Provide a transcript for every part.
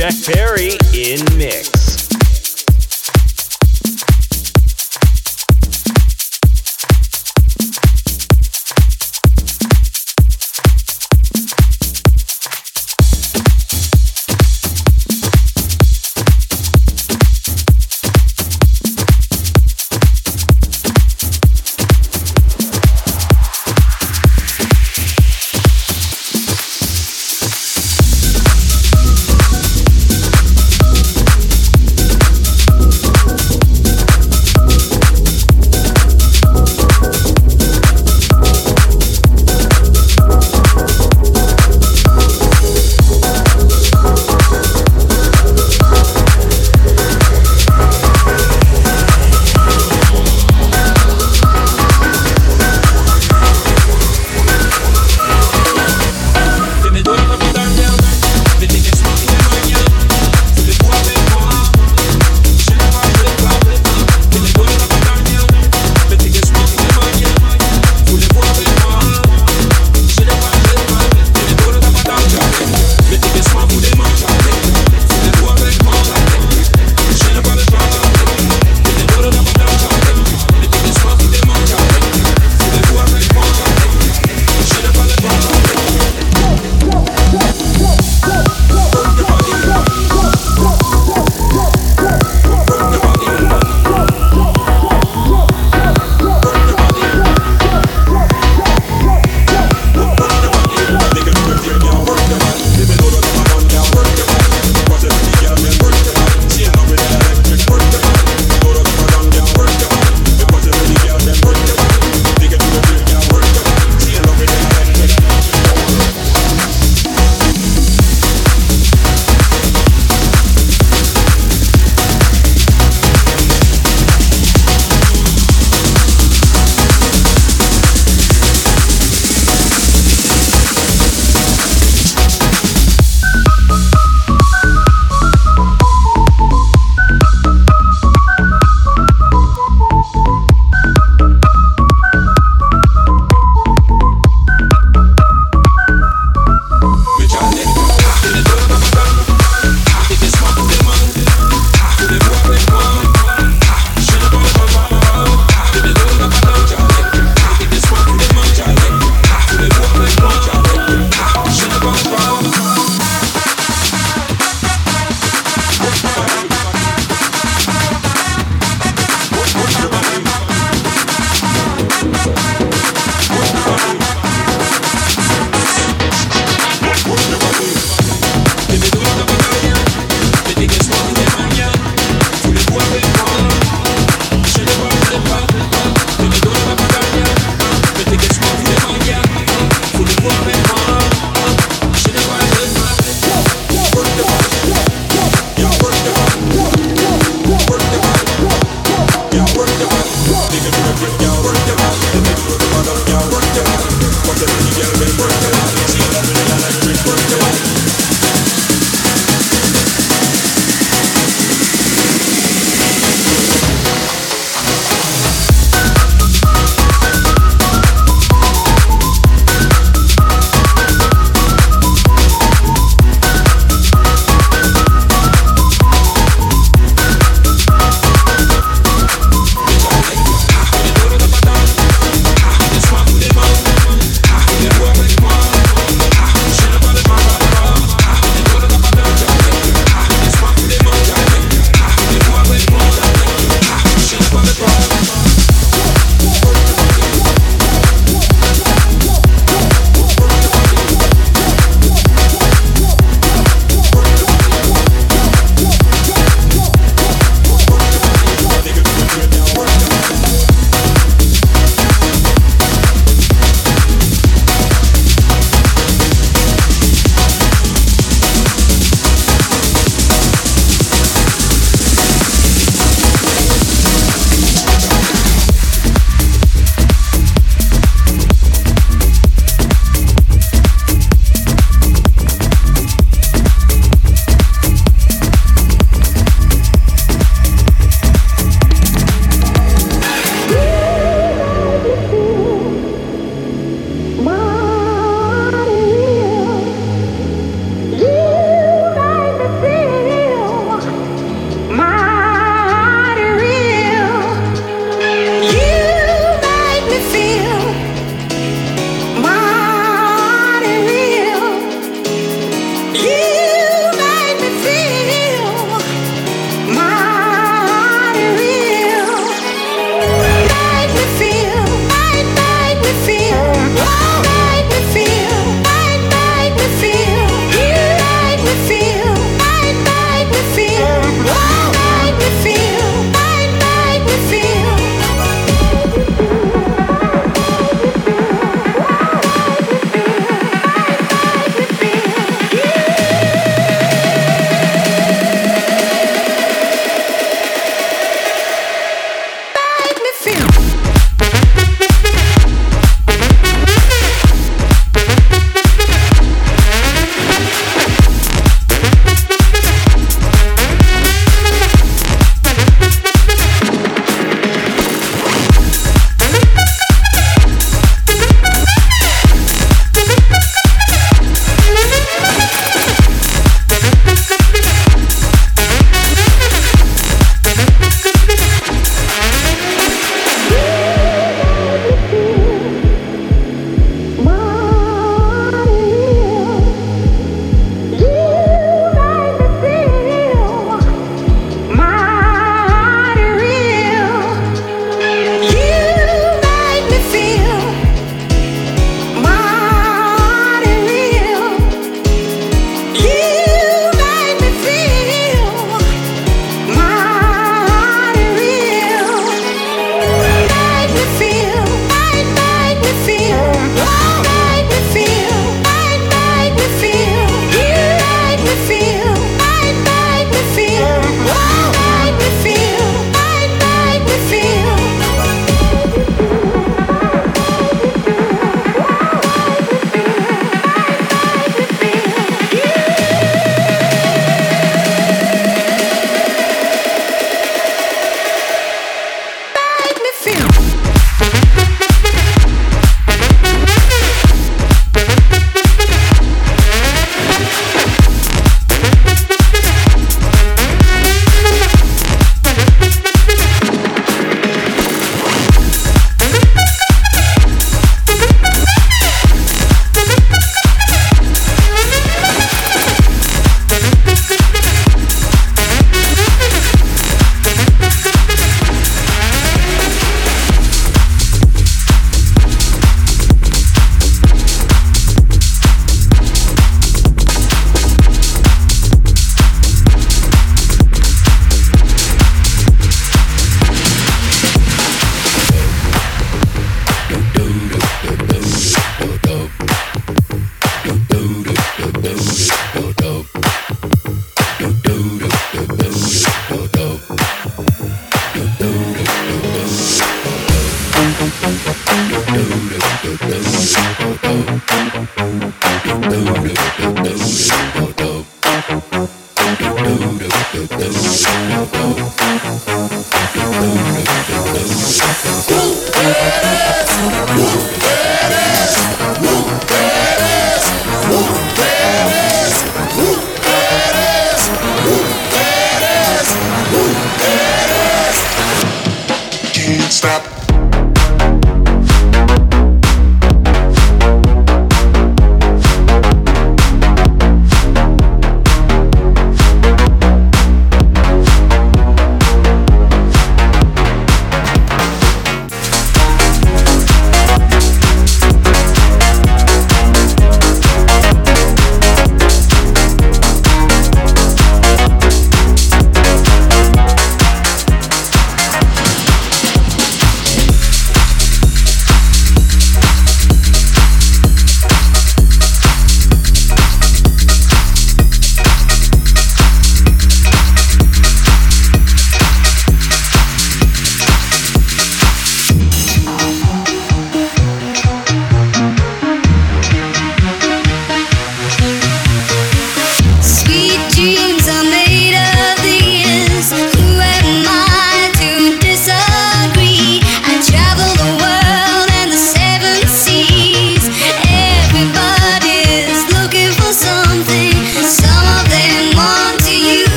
Jack Perry in mix.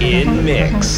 In mix.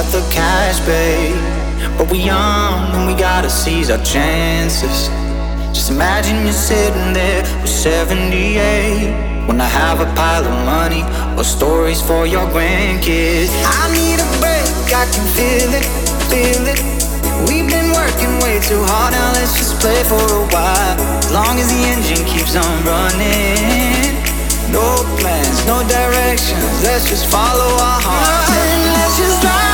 got the cash, babe. But we young and we gotta seize our chances. Just imagine you're sitting there with 78. When I have a pile of money or stories for your grandkids. I need a break, I can feel it, feel it. We've been working way too hard, now let's just play for a while. As long as the engine keeps on running. No plans, no directions, let's just follow our heart. And let's just drive.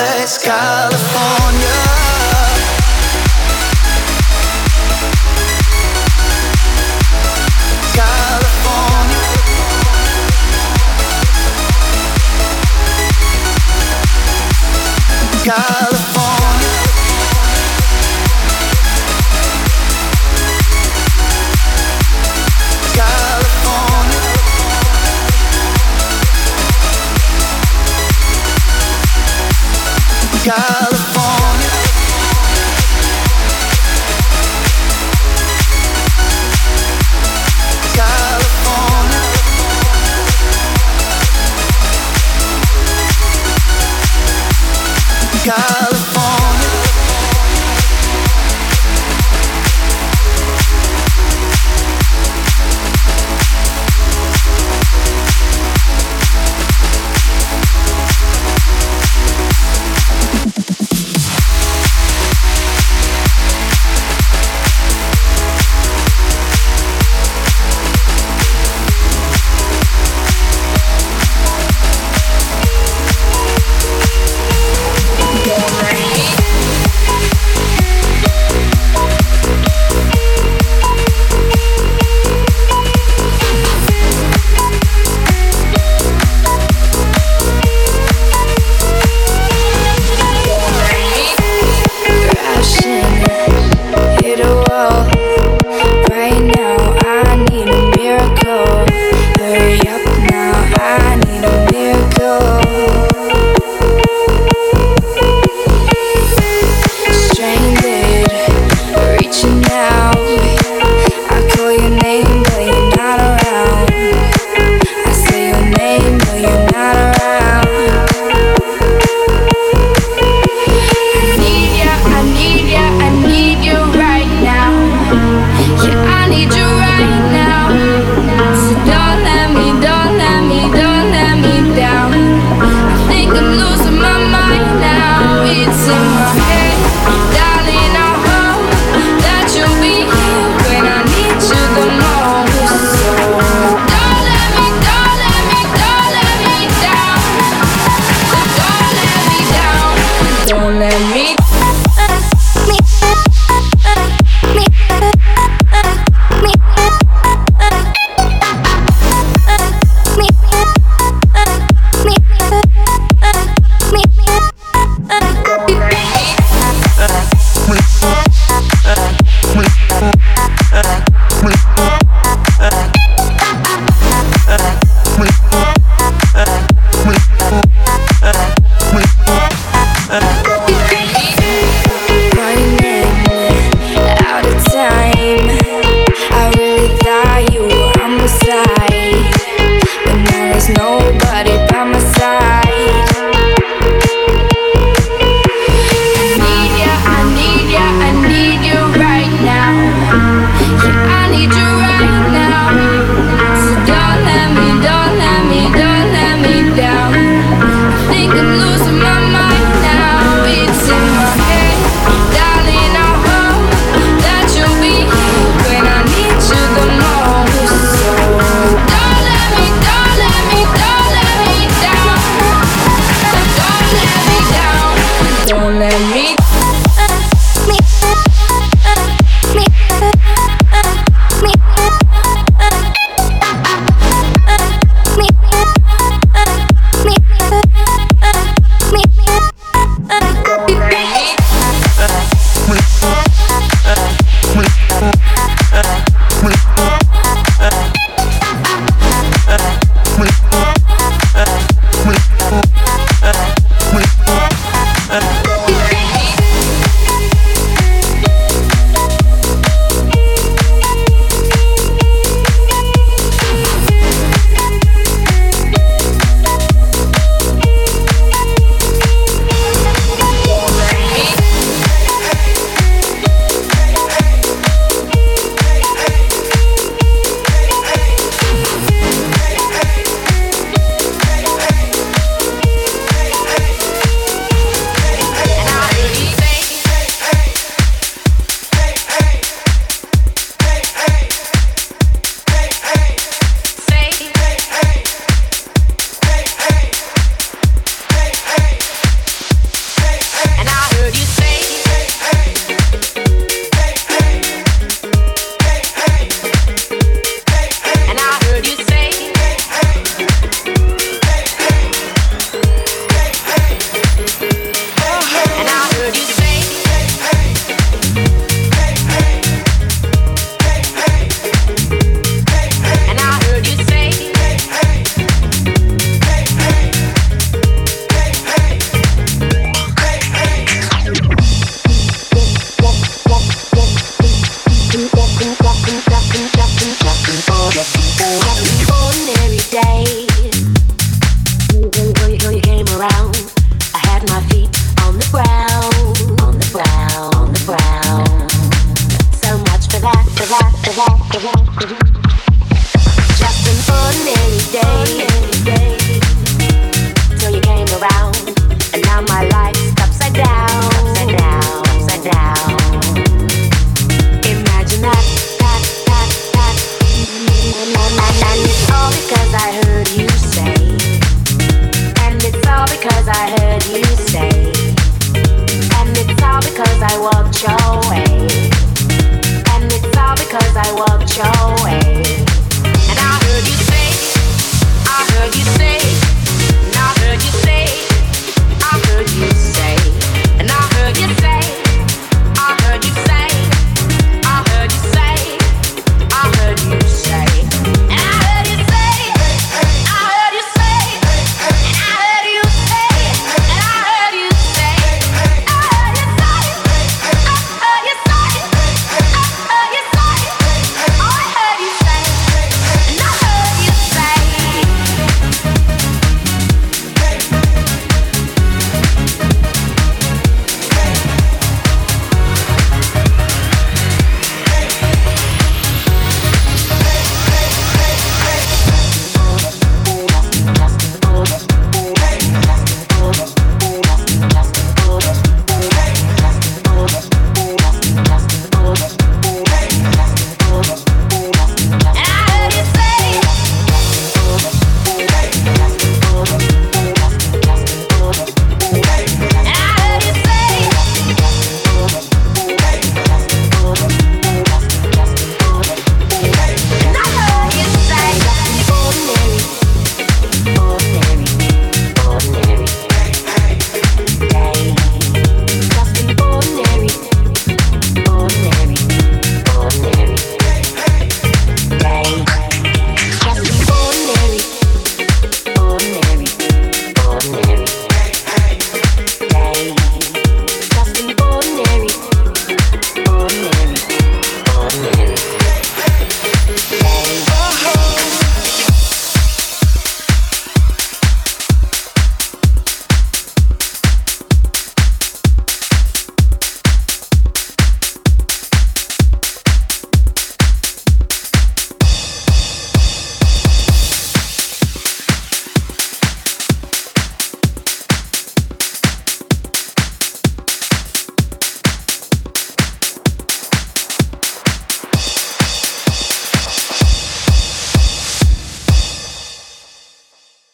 California. California.